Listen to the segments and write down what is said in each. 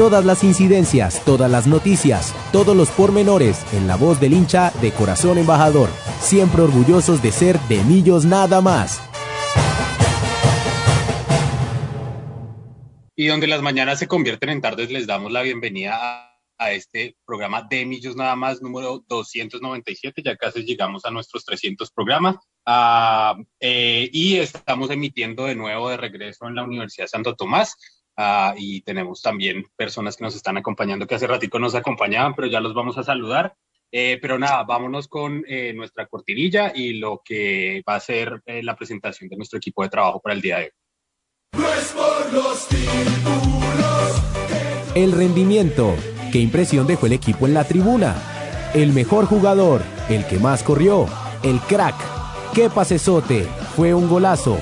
Todas las incidencias, todas las noticias, todos los pormenores en la voz del hincha de corazón embajador, siempre orgullosos de ser de Millos nada más. Y donde las mañanas se convierten en tardes, les damos la bienvenida a, este programa de Millos nada más, número 297, ya casi llegamos a nuestros 300 programas. Ah, eh, y estamos emitiendo de nuevo de regreso en la Universidad Santo Tomás. Ah, y tenemos también personas que nos están acompañando que hace ratico nos acompañaban, pero ya los vamos a saludar. Eh, pero nada, vámonos con eh, nuestra cortinilla y lo que va a ser eh, la presentación de nuestro equipo de trabajo para el día de hoy. El rendimiento. ¿Qué impresión dejó el equipo en la tribuna? El mejor jugador, el que más corrió, el crack. ¿Qué pasesote? Fue un golazo.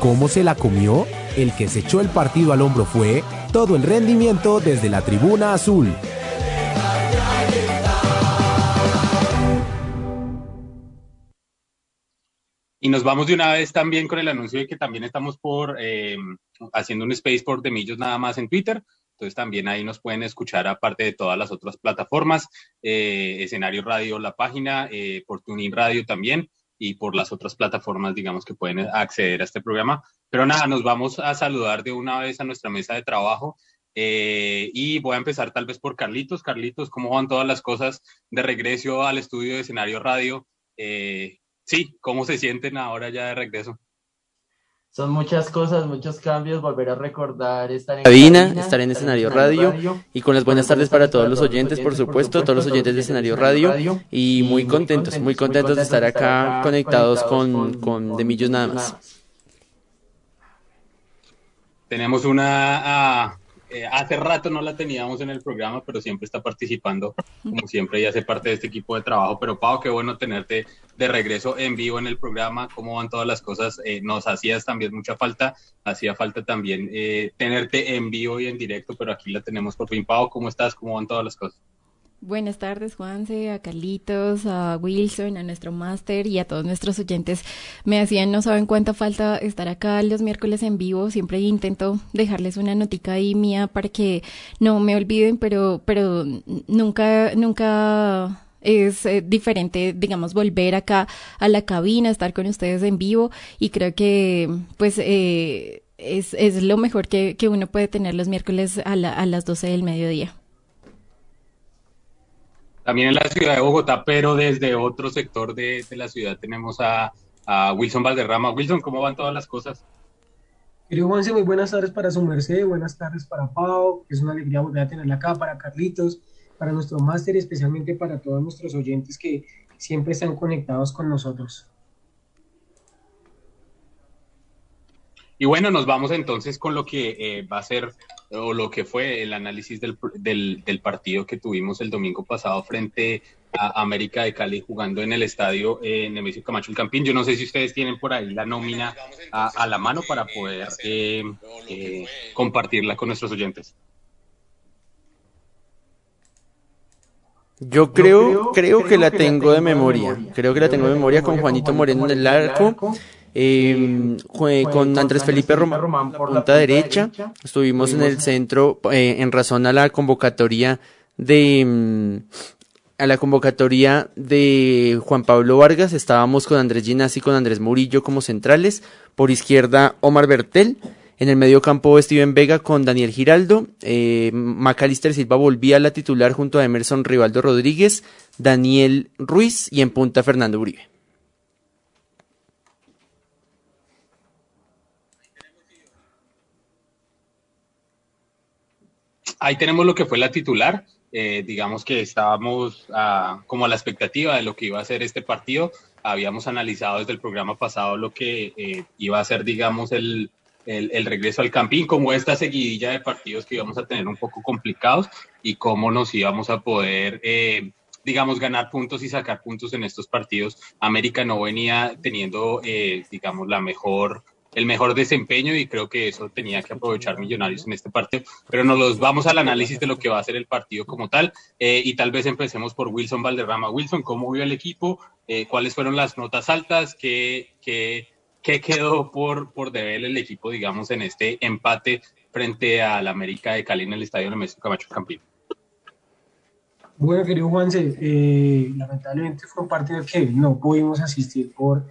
¿Cómo se la comió? El que se echó el partido al hombro fue todo el rendimiento desde la tribuna azul. Y nos vamos de una vez también con el anuncio de que también estamos por eh, haciendo un space por Demillos nada más en Twitter. Entonces también ahí nos pueden escuchar aparte de todas las otras plataformas, eh, escenario radio, la página, eh, por Tuning Radio también y por las otras plataformas, digamos, que pueden acceder a este programa. Pero nada, nos vamos a saludar de una vez a nuestra mesa de trabajo. Eh, y voy a empezar tal vez por Carlitos. Carlitos, ¿cómo van todas las cosas de regreso al estudio de escenario radio? Eh, sí, ¿cómo se sienten ahora ya de regreso? Son muchas cosas, muchos cambios, volver a recordar estar en cabina, estar en escenario radio, y con las buenas tardes para todos los oyentes, por supuesto, todos los oyentes de escenario radio. y muy contentos, muy contentos de estar acá conectados con, con De Millos nada más. Tenemos una ah, eh, hace rato no la teníamos en el programa, pero siempre está participando, como siempre, y hace parte de este equipo de trabajo. Pero Pau, qué bueno tenerte de regreso en vivo en el programa, cómo van todas las cosas. Eh, nos hacías también mucha falta, hacía falta también eh, tenerte en vivo y en directo, pero aquí la tenemos por fin. Pau, ¿cómo estás? ¿Cómo van todas las cosas? Buenas tardes, Juanse, a Carlitos, a Wilson, a nuestro máster y a todos nuestros oyentes. Me hacían, no saben cuánta falta estar acá los miércoles en vivo. Siempre intento dejarles una notica ahí mía para que no me olviden, pero, pero nunca, nunca es eh, diferente, digamos, volver acá a la cabina, estar con ustedes en vivo y creo que, pues, eh, es, es lo mejor que, que uno puede tener los miércoles a, la, a las 12 del mediodía también en la ciudad de Bogotá, pero desde otro sector de, la ciudad tenemos a, Wilson Valderrama. Wilson, ¿cómo van todas las cosas? Querido Juanse, muy buenas tardes para su merced, buenas tardes para Pau, es una alegría volver a tenerla acá, para Carlitos, para nuestro máster y especialmente para todos nuestros oyentes que siempre están conectados con nosotros. Y bueno, nos vamos entonces con lo que eh, va a ser o lo que fue el análisis del, del, partido que tuvimos el domingo pasado frente a América de Cali jugando en el estadio eh, Nemesio Camacho el Campín. Yo no sé si ustedes tienen por ahí la nómina a, la mano para poder eh, eh, compartirla con nuestros oyentes. Yo creo, creo, que la tengo de memoria. Creo que la tengo de memoria con Juanito Moreno en el arco. Eh, con Andrés Felipe Román, punta derecha. Estuvimos en el centro eh, en razón a la convocatoria de mm, a la convocatoria de Juan Pablo Vargas. Estábamos con Andrés Ginasi y con Andrés Murillo como centrales. Por izquierda Omar Bertel. En el medio campo Steven Vega con Daniel Giraldo. Eh, Macalister Silva volvía a la titular junto a Emerson Rivaldo Rodríguez, Daniel Ruiz y en punta Fernando Uribe. Ahí tenemos lo que fue la titular. Eh, digamos que estábamos ah, como a la expectativa de lo que iba a ser este partido. Habíamos analizado desde el programa pasado lo que eh, iba a ser, digamos, el, el, regreso al Campín, como esta seguidilla de partidos que íbamos a tener un poco complicados y cómo nos íbamos a poder, eh, digamos, ganar puntos y sacar puntos en estos partidos. América no venía teniendo, digamos, la mejor el mejor desempeño y creo que eso tenía que aprovechar Millonarios en este partido. Pero nos los vamos al análisis de lo que va a ser el partido como tal eh, y tal vez empecemos por Wilson Valderrama. Wilson, ¿cómo vio el equipo? ¿Cuáles fueron las notas altas? ¿Qué, qué ¿Qué quedó por, por deber el equipo, digamos, en este empate frente al América de Cali en el Estadio Nemesio Camacho Campín? Bueno, querido Juanse, eh, lamentablemente fue un partido que no pudimos asistir por,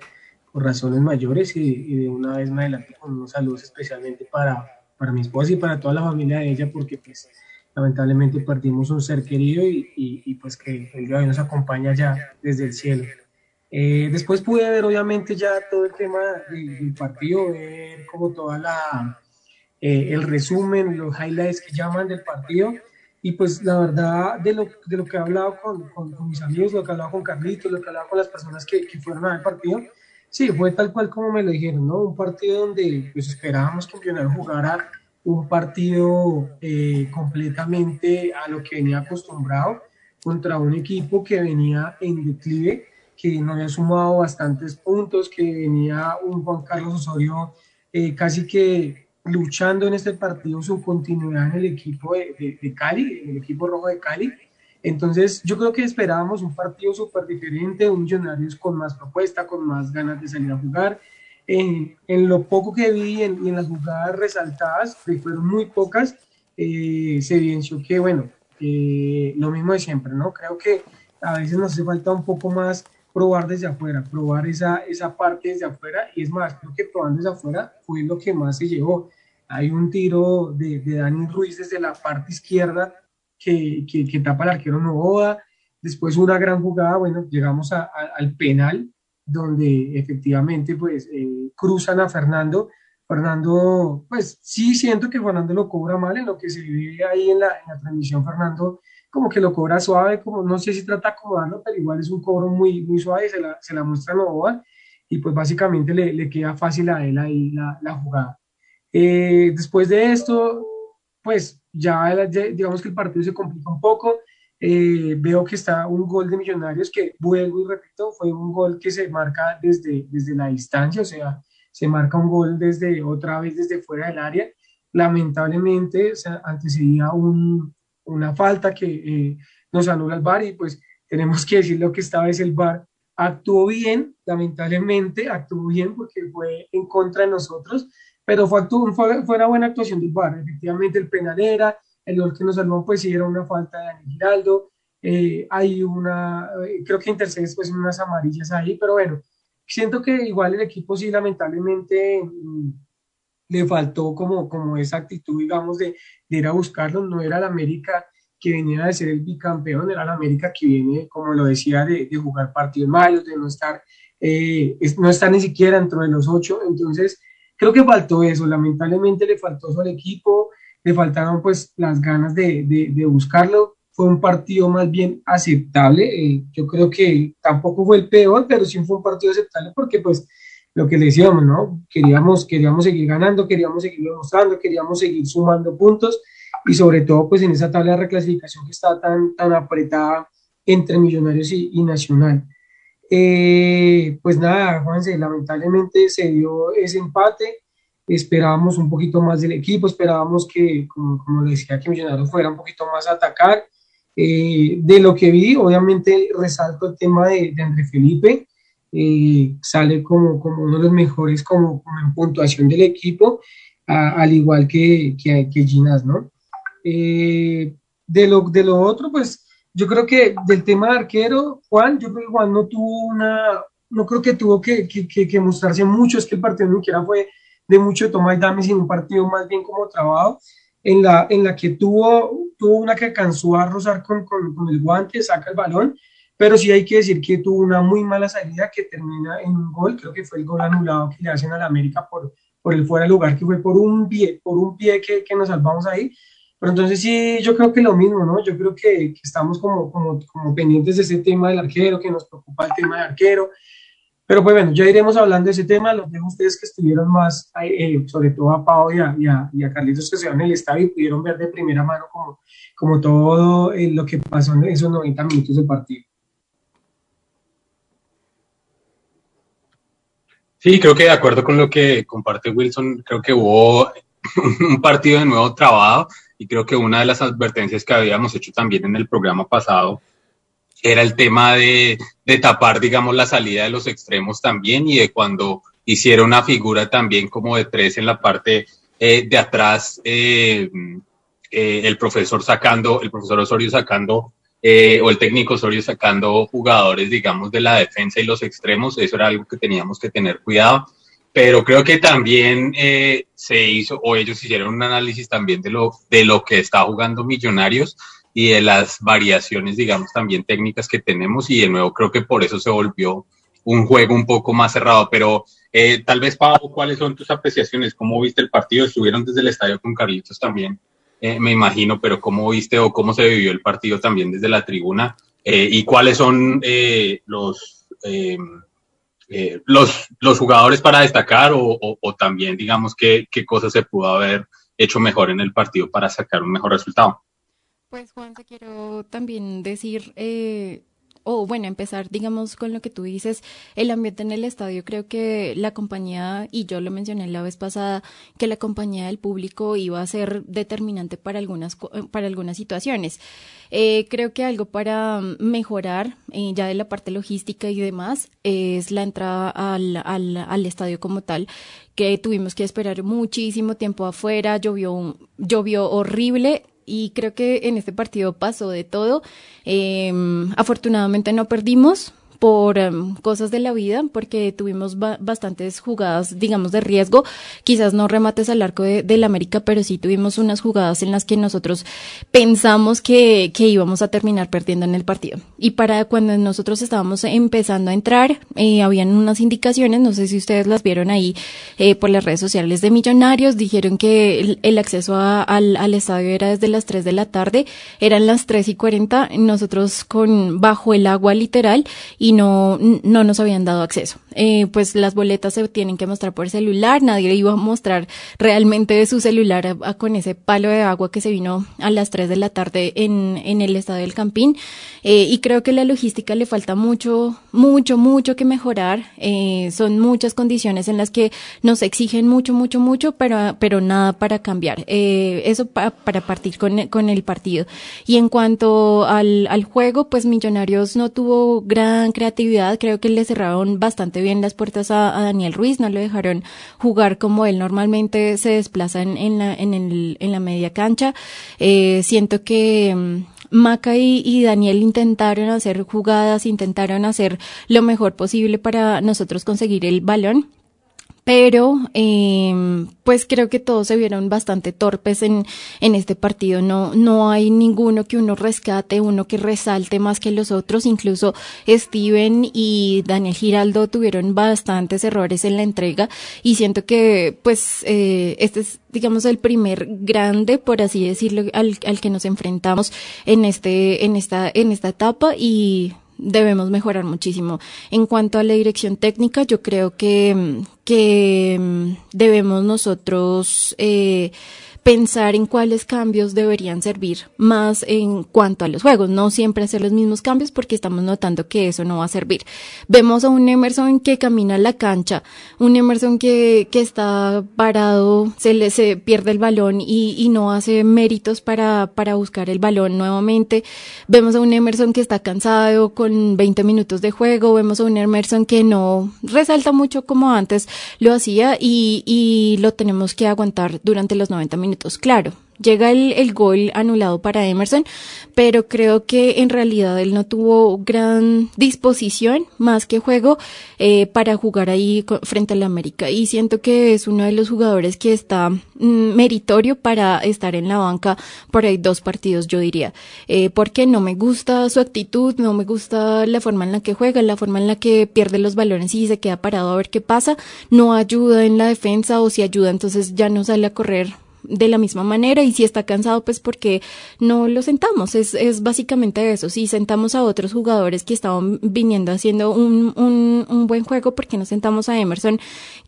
por razones mayores y, de una vez más adelante con unos saludos especialmente para, para mi esposa y para toda la familia de ella porque pues lamentablemente perdimos un ser querido y, y, pues que el día de hoy nos acompaña ya desde el cielo. Eh, después pude ver obviamente ya todo el tema del, partido, ver como toda la, eh, el resumen, los highlights que llaman del partido. Y pues la verdad de lo, de lo que he hablado con, con, mis amigos, lo que he hablado con Carlitos, lo que he hablado con las personas que, que fueron al partido, sí, fue tal cual como me lo dijeron, ¿no? Un partido donde pues esperábamos que Millonarios jugara un partido eh, completamente a lo que venía acostumbrado contra un equipo que venía en declive que no había sumado bastantes puntos, que venía un Juan Carlos Osorio eh, casi que luchando en este partido su continuidad en el equipo de, de, Cali, en el equipo rojo de Cali. Entonces yo creo que esperábamos un partido súper diferente, un Millonarios con más propuesta, con más ganas de salir a jugar. En, en lo poco que vi en, en, las jugadas resaltadas, que fueron muy pocas, eh, se evidenció que, bueno, eh, lo mismo de siempre, ¿no? Creo que a veces nos hace falta un poco más probar desde afuera, probar esa, esa parte desde afuera, y es más, creo que probando desde afuera fue lo que más se llevó. Hay un tiro de, de Dani Ruiz desde la parte izquierda que, que, que tapa el arquero Novoa, después una gran jugada, bueno, llegamos a, al penal, donde efectivamente pues eh, cruzan a Fernando, Fernando, pues sí siento que Fernando lo cobra mal en lo que se ve ahí en la, en la transmisión, Fernando como que lo cobra suave, como no sé si trata de acomodarlo, pero igual es un cobro muy, muy suave, se la, se la muestra Novoa. Y pues básicamente le, le, queda fácil a él ahí la, la jugada. Eh, después de esto, pues ya digamos que el partido se complica un poco. Eh, veo que está un gol de Millonarios que, vuelvo y repito, fue un gol que se marca desde, desde la distancia, o sea, se marca un gol desde otra vez desde fuera del área. Lamentablemente, o sea, antecedía un, una falta que eh, nos anula el VAR y pues tenemos que decir lo que esta vez el VAR actuó bien, lamentablemente actuó bien porque fue en contra de nosotros, pero fue, fue, fue una buena actuación del VAR, efectivamente el penal era, el gol que nos salvó pues sí era una falta de Dani Giraldo, eh, hay una, eh, creo que intercedes pues unas amarillas ahí, pero bueno, siento que igual el equipo sí lamentablemente mm, le faltó como, como esa actitud, digamos, de, de ir a buscarlo. No era la América que venía de ser el bicampeón, era la América que viene, como lo decía, de, de jugar partidos malos, de no estar, eh, no estar ni siquiera dentro de los ocho. Entonces, creo que faltó eso. Lamentablemente le faltó eso al equipo, le faltaron pues las ganas de, de, de buscarlo. Fue un partido más bien aceptable. Eh, yo creo que tampoco fue el peor, pero sí fue un partido aceptable porque pues lo que le decíamos, ¿no? Queríamos, queríamos seguir ganando, queríamos seguir demostrando, queríamos seguir sumando puntos y sobre todo pues en esa tabla de reclasificación que está tan, tan apretada entre Millonarios y, Nacional. Eh, pues nada, Juanse, lamentablemente se dio ese empate, esperábamos un poquito más del equipo, esperábamos que, como, como le decía, que Millonarios fuera un poquito más a atacar. Eh, de lo que vi, obviamente resalto el tema de, de André Felipe, sale como, como uno de los mejores como, en puntuación del equipo, al igual que, que, que Ginas, ¿no? Eh, de, lo, de lo otro, pues yo creo que del tema de arquero, Juan, yo creo que Juan no tuvo una, no creo que tuvo que, que, que mostrarse mucho, es que el partido ni siquiera fue de mucho toma y dame, sino un partido más bien como trabajo, en la, en la que tuvo, tuvo una que alcanzó a rozar con, con, con el guante, saca el balón, pero sí hay que decir que tuvo una muy mala salida que termina en un gol, creo que fue el gol anulado que le hacen a la América por, por el fuera de lugar, que fue por un pie, por un pie que, que nos salvamos ahí. Pero entonces sí, yo creo que lo mismo, ¿no? Yo creo que, que estamos como, como, como, pendientes de ese tema del arquero, que nos preocupa el tema del arquero. Pero pues bueno, ya iremos hablando de ese tema. Los dejo a ustedes que estuvieron más, eh, sobre todo a Pau y a, y, a, Carlitos que se en el estadio y pudieron ver de primera mano como, como todo eh, lo que pasó en esos 90 minutos del partido. Sí, creo que de acuerdo con lo que comparte Wilson, creo que hubo un partido de nuevo trabado y creo que una de las advertencias que habíamos hecho también en el programa pasado era el tema de, tapar, digamos, la salida de los extremos también y de cuando hiciera una figura también como de tres en la parte eh, de atrás, eh, eh, el profesor sacando, el profesor Osorio sacando, o el técnico Osorio sacando jugadores, digamos, de la defensa y los extremos, eso era algo que teníamos que tener cuidado. Pero creo que también se hizo, o ellos hicieron un análisis también de lo, de lo que está jugando Millonarios y de las variaciones, digamos, también técnicas que tenemos y de nuevo creo que por eso se volvió un juego un poco más cerrado, pero eh, tal vez, Pablo, ¿cuáles son tus apreciaciones? ¿Cómo viste el partido? Estuvieron desde el estadio con Carlitos también, eh, me imagino, pero ¿cómo viste o cómo se vivió el partido también desde la tribuna? Eh, ¿Y cuáles son los, los, los jugadores para destacar o, o, también, digamos, qué, qué cosas se pudo haber hecho mejor en el partido para sacar un mejor resultado? Pues Juan, te quiero también decir, eh, o bueno, empezar, digamos, con lo que tú dices, el ambiente en el estadio, creo que la compañía, y yo lo mencioné la vez pasada, que la compañía del público iba a ser determinante para algunas, para algunas situaciones. Eh, creo que algo para mejorar, eh, ya de la parte logística y demás, es la entrada al, al, al estadio como tal, que tuvimos que esperar muchísimo tiempo afuera, llovió, llovió horrible, y creo que en este partido pasó de todo. Eh, afortunadamente no perdimos, por em, cosas de la vida, porque tuvimos bastantes jugadas, digamos, de riesgo. Quizás no remates al arco de, del América, pero sí tuvimos unas jugadas en las que nosotros pensamos que, íbamos a terminar perdiendo en el partido. Y para cuando nosotros estábamos empezando a entrar, eh, habían unas indicaciones, no sé si ustedes las vieron ahí eh, por las redes sociales de Millonarios, dijeron que el, acceso al, al estadio era desde las 3 de la tarde, eran las 3 y 40, nosotros con bajo el agua literal, y no, no nos habían dado acceso. Eh, pues las boletas se tienen que mostrar por celular, nadie iba a mostrar realmente de su celular con ese palo de agua que se vino a las 3 de la tarde en, en el estado del Campín. Eh, y creo que la logística le falta mucho, mucho, mucho que mejorar. Eh, son muchas condiciones en las que nos exigen mucho, mucho, mucho, pero, pero nada para cambiar. eso para partir con, con el partido. Y en cuanto al juego, pues Millonarios no tuvo gran creatividad. Creo que le cerraron bastante bien las puertas a, Daniel Ruiz, no le dejaron jugar como él normalmente se desplaza en, la, en, el, en la media cancha. Eh, siento que mm, Maca y, Daniel intentaron hacer jugadas, intentaron hacer lo mejor posible para nosotros conseguir el balón pero eh, pues creo que todos se vieron bastante torpes en, en este partido. No, no hay ninguno que uno rescate, uno que resalte más que los otros. Incluso Steven y Daniel Giraldo tuvieron bastantes errores en la entrega y siento que pues eh, este es digamos el primer grande por así decirlo al, al que nos enfrentamos en este en esta en esta etapa y debemos mejorar muchísimo. En cuanto a la dirección técnica, yo creo que, que debemos nosotros eh, pensar en cuáles cambios deberían servir más en cuanto a los juegos, no siempre hacer los mismos cambios porque estamos notando que eso no va a servir. Vemos a un Emerson que camina a la cancha, un Emerson que, que está parado, se le se pierde el balón y, y no hace méritos para, para buscar el balón nuevamente. Vemos a un Emerson que está cansado con 20 minutos de juego, vemos a un Emerson que no resalta mucho como antes lo hacía y, y lo tenemos que aguantar durante los 90 claro, llega el, el, gol anulado para Emerson, pero creo que en realidad él no tuvo gran disposición más que juego eh, para jugar ahí frente al América. Y siento que es uno de los jugadores que está mm, meritorio para estar en la banca por ahí dos partidos yo diría. Eh, porque no me gusta su actitud no me gusta la forma en la que juega la forma en la que pierde los balones y se queda parado a ver qué pasa. No ayuda en la defensa o si ayuda entonces ya no sale a correr de la misma manera y si está cansado pues porque no lo sentamos, es, es básicamente eso, si sentamos a otros jugadores que estaban viniendo haciendo un, un, un buen juego, porque no sentamos a Emerson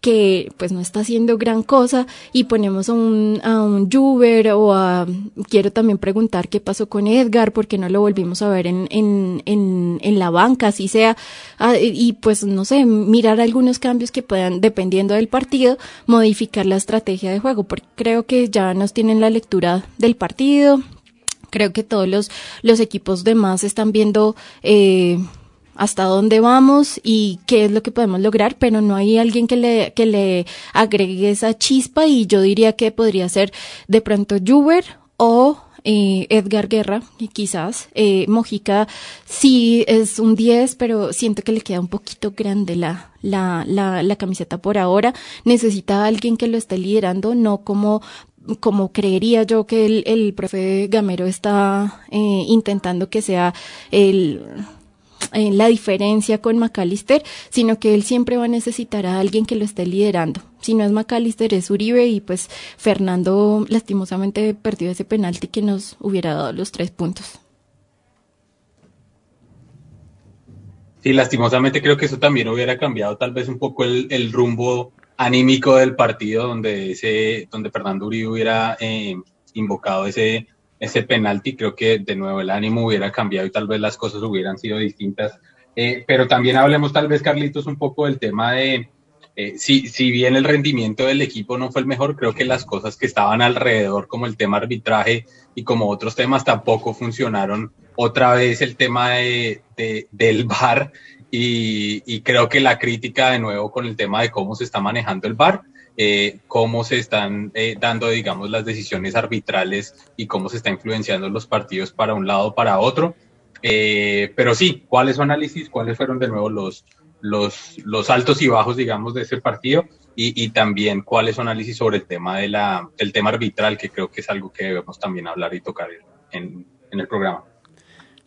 que pues no está haciendo gran cosa y ponemos a un, a un Juber o a, quiero también preguntar qué pasó con Edgar, porque no lo volvimos a ver en, en, en, en la banca, así sea, ah, y pues no sé, mirar algunos cambios que puedan, dependiendo del partido, modificar la estrategia de juego, porque creo que ya nos tienen la lectura del partido. Creo que todos los, los equipos demás están viendo eh, hasta dónde vamos y qué es lo que podemos lograr, pero no hay alguien que le, que le agregue esa chispa y yo diría que podría ser de pronto Juber o eh, Edgar Guerra, quizás. Eh, Mojica sí es un 10, pero siento que le queda un poquito grande la, la, la, camiseta por ahora. Necesita alguien que lo esté liderando, no como como creería yo que el, el profe Gamero está eh, intentando que sea el eh, la diferencia con McAllister, sino que él siempre va a necesitar a alguien que lo esté liderando. Si no es McAllister, es Uribe y pues Fernando lastimosamente perdió ese penalti que nos hubiera dado los tres puntos. Sí, lastimosamente creo que eso también hubiera cambiado tal vez un poco el, el rumbo anímico del partido donde ese, donde Fernando Uribe hubiera eh, invocado ese ese penalti, creo que de nuevo el ánimo hubiera cambiado y tal vez las cosas hubieran sido distintas. Eh, pero también hablemos tal vez, Carlitos, un poco del tema de, eh, si, si bien el rendimiento del equipo no fue el mejor, creo que las cosas que estaban alrededor, como el tema arbitraje y como otros temas, tampoco funcionaron. Otra vez el tema de, del VAR y, y creo que la crítica de nuevo con el tema de cómo se está manejando el VAR eh, cómo se están eh, dando, digamos, las decisiones arbitrales y cómo se está influenciando los partidos para un lado para otro. Eh, pero sí, ¿cuál es su análisis? ¿Cuáles fueron de nuevo los, los, los altos y bajos, digamos, de ese partido? Y, también cuál es su análisis sobre el tema, de la, del tema arbitral, que creo que es algo que debemos también hablar y tocar en, en el programa.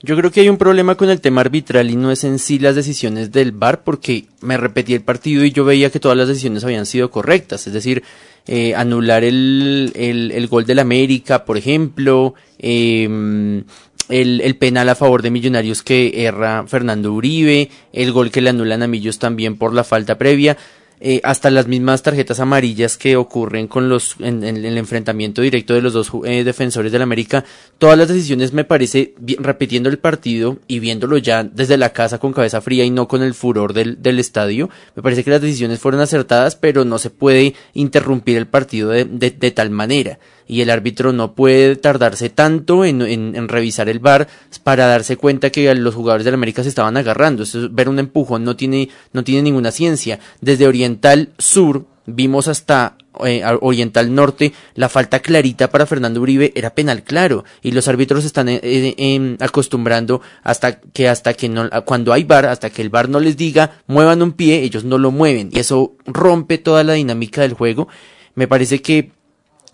Yo creo que hay un problema con el tema arbitral y no es en sí las decisiones del VAR porque me repetí el partido y yo veía que todas las decisiones habían sido correctas, es decir, eh, anular el, el, el, gol del América, por ejemplo, eh, el, el, penal a favor de Millonarios que erra Fernando Uribe, el gol que le anulan a Millos también por la falta previa. Eh, hasta las mismas tarjetas amarillas que ocurren con los en, el enfrentamiento directo de los dos eh, defensores del América, todas las decisiones me parece repitiendo el partido y viéndolo ya desde la casa con cabeza fría y no con el furor del, del estadio, me parece que las decisiones fueron acertadas, pero no se puede interrumpir el partido de, de, de tal manera y el árbitro no puede tardarse tanto en, en, revisar el bar para darse cuenta que los jugadores del América se estaban agarrando. Eso, ver un empujón no tiene, no tiene ninguna ciencia. Desde Oriental Sur vimos hasta eh, Oriental Norte, la falta clarita para Fernando Uribe era penal claro y los árbitros están eh, eh, acostumbrando hasta que hasta que no cuando hay bar hasta que el bar no les diga muevan un pie ellos no lo mueven y eso rompe toda la dinámica del juego me parece que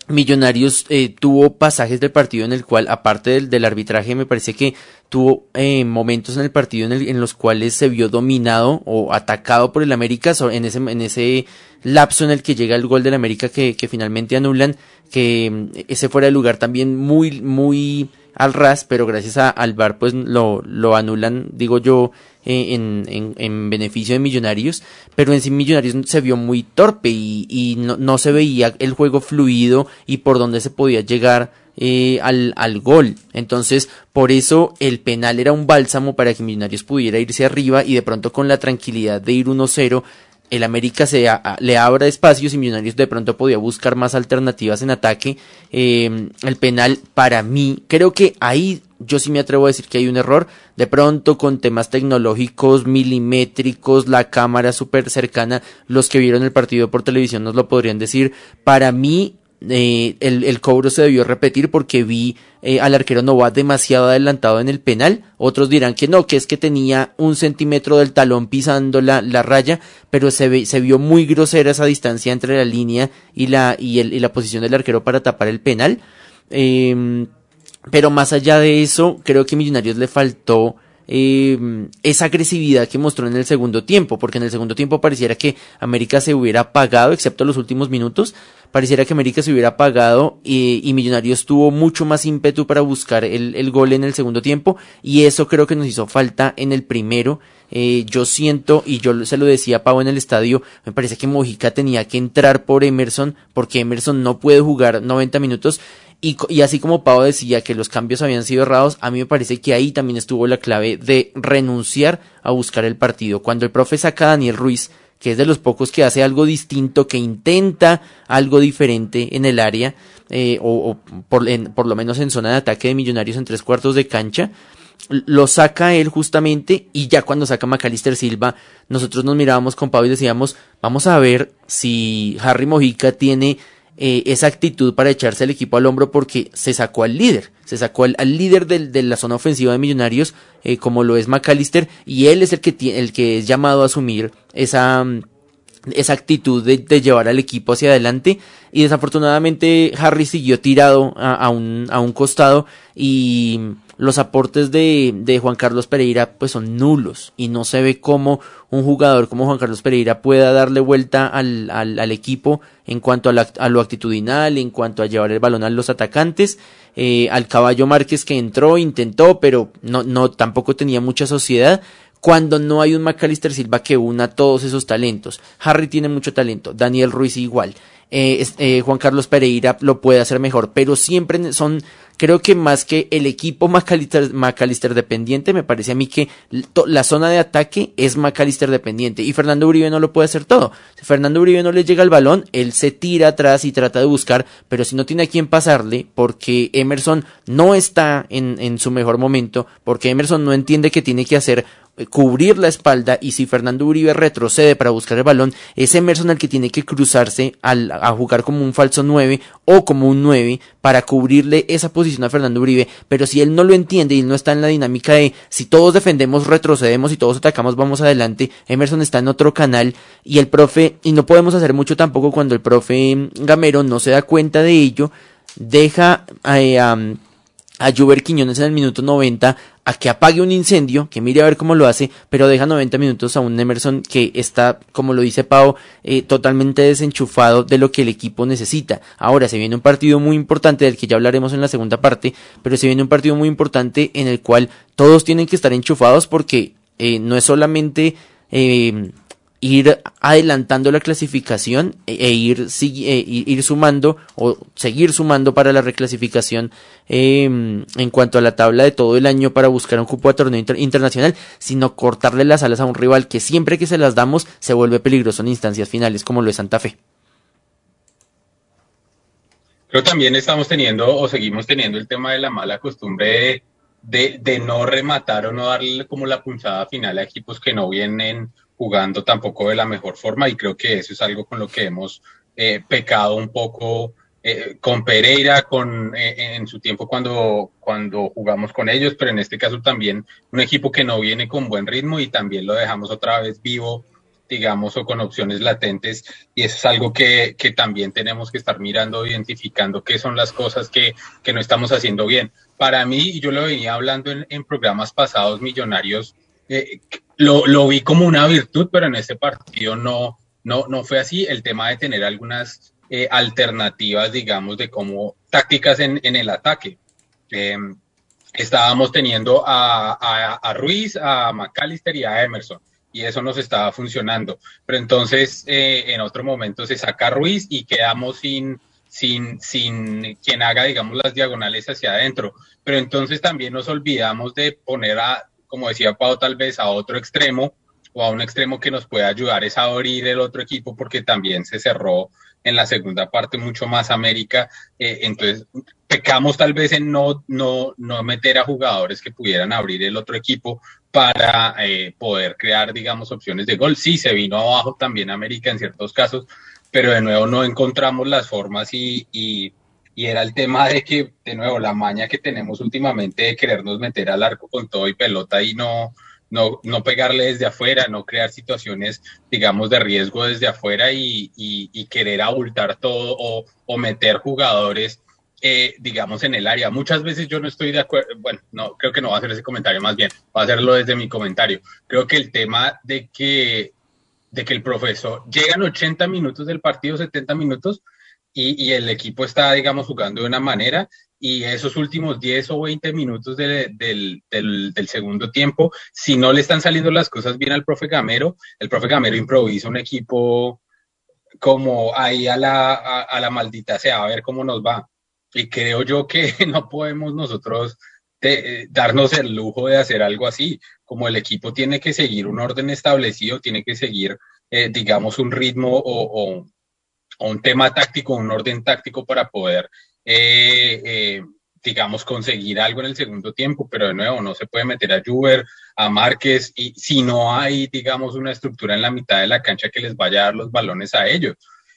Millonarios eh, tuvo pasajes del partido en el cual, aparte del, del arbitraje, me parece que tuvo eh, momentos en el partido en, el, en, los cuales se vio dominado o atacado por el América en ese, en ese lapso en el que llega el gol del América que, que finalmente anulan, que mm, ese fuera de lugar también muy, muy al ras, pero gracias a, al VAR pues lo, lo anulan, digo yo, en, en, en, beneficio de Millonarios, pero en sí Millonarios se vio muy torpe y, no, no, se veía el juego fluido y por dónde se podía llegar eh, al, al gol. Entonces, por eso el penal era un bálsamo para que Millonarios pudiera irse arriba y de pronto con la tranquilidad de ir 1-0 el América se le abra espacios y Millonarios de pronto podía buscar más alternativas en ataque. Eh, el penal para mí, creo que ahí yo sí me atrevo a decir que hay un error. De pronto con temas tecnológicos, milimétricos, la cámara súper cercana, los que vieron el partido por televisión nos lo podrían decir. Para mí eh, el, cobro se debió repetir porque vi eh, al arquero Nova demasiado adelantado en el penal. Otros dirán que no, que es que tenía un centímetro del talón pisando la, raya, pero se, ve, se vio muy grosera esa distancia entre la línea y la, y, el, y la posición del arquero para tapar el penal. Eh, pero más allá de eso, creo que Millonarios le faltó eh, esa agresividad que mostró en el segundo tiempo, porque en el segundo tiempo pareciera que América se hubiera apagado, excepto los últimos minutos, pareciera que América se hubiera apagado y, Millonarios tuvo mucho más ímpetu para buscar el, el, gol en el segundo tiempo y eso creo que nos hizo falta en el primero. Eh, yo siento, y yo se lo decía a Pau en el estadio, me parece que Mojica tenía que entrar por Emerson porque Emerson no puede jugar 90 minutos y, así como Pau decía que los cambios habían sido errados, a mí me parece que ahí también estuvo la clave de renunciar a buscar el partido. Cuando el profe saca a Daniel Ruiz, que es de los pocos que hace algo distinto, que intenta algo diferente en el área, eh, o, por, por, lo menos en zona de ataque de Millonarios en tres cuartos de cancha, lo saca él justamente y ya cuando saca Macalister Silva, nosotros nos mirábamos con Pau y decíamos, vamos a ver si Harry Mojica tiene eh, esa actitud para echarse el equipo al hombro porque se sacó al líder, se sacó al, líder del, de la zona ofensiva de Millonarios, eh, como lo es McAllister, y él es el que, el que es llamado a asumir esa, esa actitud de, de, llevar al equipo hacia adelante. Y desafortunadamente Harry siguió tirado a, un, a un costado y los aportes de, de, Juan Carlos Pereira pues son nulos y no se ve cómo un jugador como Juan Carlos Pereira pueda darle vuelta al, al, al equipo en cuanto a, la, a, lo actitudinal, en cuanto a llevar el balón a los atacantes, eh, al caballo Márquez que entró, intentó, pero no, no tampoco tenía mucha sociedad cuando no hay un Macalister Silva que una todos esos talentos. Harry tiene mucho talento, Daniel Ruiz igual. Eh, eh, Juan Carlos Pereira lo puede hacer mejor, pero siempre son, creo que más que el equipo Macalister dependiente, me parece a mí que la zona de ataque es Macalister dependiente y Fernando Uribe no lo puede hacer todo. Si Fernando Uribe no le llega el balón, él se tira atrás y trata de buscar, pero si no tiene a quién pasarle, porque Emerson no está en, en su mejor momento, porque Emerson no entiende que tiene que hacer cubrir la espalda y si Fernando Uribe retrocede para buscar el balón, es Emerson el que tiene que cruzarse al, a jugar como un falso 9 o como un 9 para cubrirle esa posición a Fernando Uribe, pero si él no lo entiende y no está en la dinámica de si todos defendemos, retrocedemos y todos atacamos, vamos adelante, Emerson está en otro canal y el profe, y no podemos hacer mucho tampoco cuando el profe Gamero no se da cuenta de ello, deja eh, a Juber Quiñones en el minuto 90 a que apague un incendio, que mire a ver cómo lo hace, pero deja 90 minutos a un Emerson que está, como lo dice Pau, eh, totalmente desenchufado de lo que el equipo necesita. Ahora se viene un partido muy importante del que ya hablaremos en la segunda parte, pero se viene un partido muy importante en el cual todos tienen que estar enchufados porque eh, no es solamente eh, ir adelantando la clasificación e, e ir, e, ir sumando o seguir sumando para la reclasificación eh, en cuanto a la tabla de todo el año para buscar un cupo de torneo inter internacional, sino cortarle las alas a un rival que siempre que se las damos se vuelve peligroso en instancias finales como lo es Santa Fe. Creo también estamos teniendo o seguimos teniendo el tema de la mala costumbre de, de, de no rematar o no darle como la punzada final a equipos que no vienen jugando tampoco de la mejor forma y creo que eso es algo con lo que hemos eh, pecado un poco eh, con Pereira, con eh, en su tiempo cuando, cuando jugamos con ellos, pero en este caso también un equipo que no viene con buen ritmo y también lo dejamos otra vez vivo, digamos, o con opciones latentes y eso es algo que, que también tenemos que estar mirando, identificando qué son las cosas que, que no estamos haciendo bien. Para mí, yo lo venía hablando en, en programas pasados, Millonarios, eh, lo, lo, vi como una virtud, pero en este partido no, no, no fue así. El tema de tener algunas eh, alternativas, digamos, de cómo tácticas en, en el ataque. Eh, estábamos teniendo a, a, Ruiz, a McAllister y a Emerson. Y eso nos estaba funcionando. Pero entonces, eh, en otro momento se saca Ruiz y quedamos sin, sin, sin quien haga, digamos, las diagonales hacia adentro. Pero entonces también nos olvidamos de poner a, como decía Pau, tal vez a otro extremo o a un extremo que nos pueda ayudar es a abrir el otro equipo porque también se cerró en la segunda parte mucho más América. Eh, entonces, pecamos tal vez en no, no, no meter a jugadores que pudieran abrir el otro equipo para eh, poder crear, digamos, opciones de gol. Sí, se vino abajo también América en ciertos casos, pero de nuevo no encontramos las formas y y era el tema de que, de nuevo, la maña que tenemos últimamente de querernos meter al arco con todo y pelota y no, no, no pegarle desde afuera, no crear situaciones, digamos, de riesgo desde afuera y, y, querer abultar todo o, o, meter jugadores eh, digamos, en el área. Muchas veces yo no estoy de acuerdo, bueno, no, creo que no va a hacer ese comentario más bien, va a hacerlo desde mi comentario. Creo que el tema de que, de que el profesor llegan 80 minutos del partido, 70 minutos, y, el equipo está, digamos, jugando de una manera y esos últimos 10 o 20 minutos del, del, segundo tiempo, si no le están saliendo las cosas bien al profe Gamero, el profe Gamero improvisa un equipo como ahí a la, a, la maldita sea, a ver cómo nos va. Y creo yo que no podemos nosotros de, darnos el lujo de hacer algo así, como el equipo tiene que seguir un orden establecido, tiene que seguir, eh, digamos, un ritmo o, o, o un tema táctico, un orden táctico para poder eh, eh, digamos, conseguir algo en el segundo tiempo, pero de nuevo no se puede meter a Juber, a Márquez, y si no hay, digamos, una estructura en la mitad de la cancha que les vaya a dar los balones a ellos.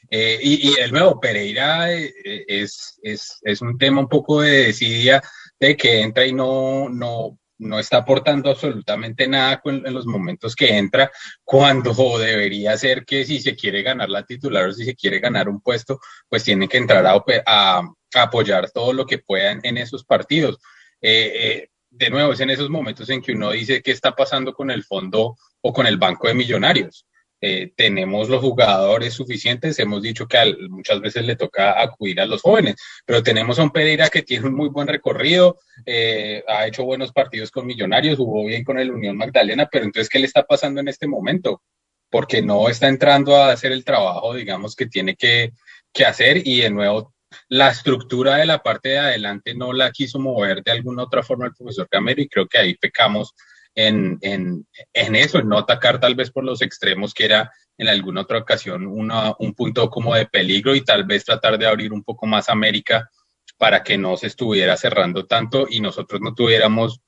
Eh, y, y, el nuevo Pereira es, es, es, un tema un poco de desidia de que entra y no, no, no está aportando absolutamente nada en los momentos que entra, cuando debería ser que si se quiere ganar la titular o si se quiere ganar un puesto, pues tiene que entrar a, apoyar todo lo que puedan en esos partidos. Eh, eh, de nuevo, es en esos momentos en que uno dice qué está pasando con el fondo o con el banco de millonarios. Eh, tenemos los jugadores suficientes, hemos dicho que muchas veces le toca acudir a los jóvenes, pero tenemos a un Pereira que tiene un muy buen recorrido, eh, ha hecho buenos partidos con Millonarios, jugó bien con el Unión Magdalena, pero entonces, ¿qué le está pasando en este momento? Porque no está entrando a hacer el trabajo, digamos, que tiene que, que hacer y de nuevo la estructura de la parte de adelante no la quiso mover de alguna otra forma el profesor Camero y creo que ahí pecamos en, en, en, eso, en no atacar tal vez por los extremos, que era en alguna otra ocasión una, un punto como de peligro y tal vez tratar de abrir un poco más América para que no se estuviera cerrando tanto y nosotros no tuviéramos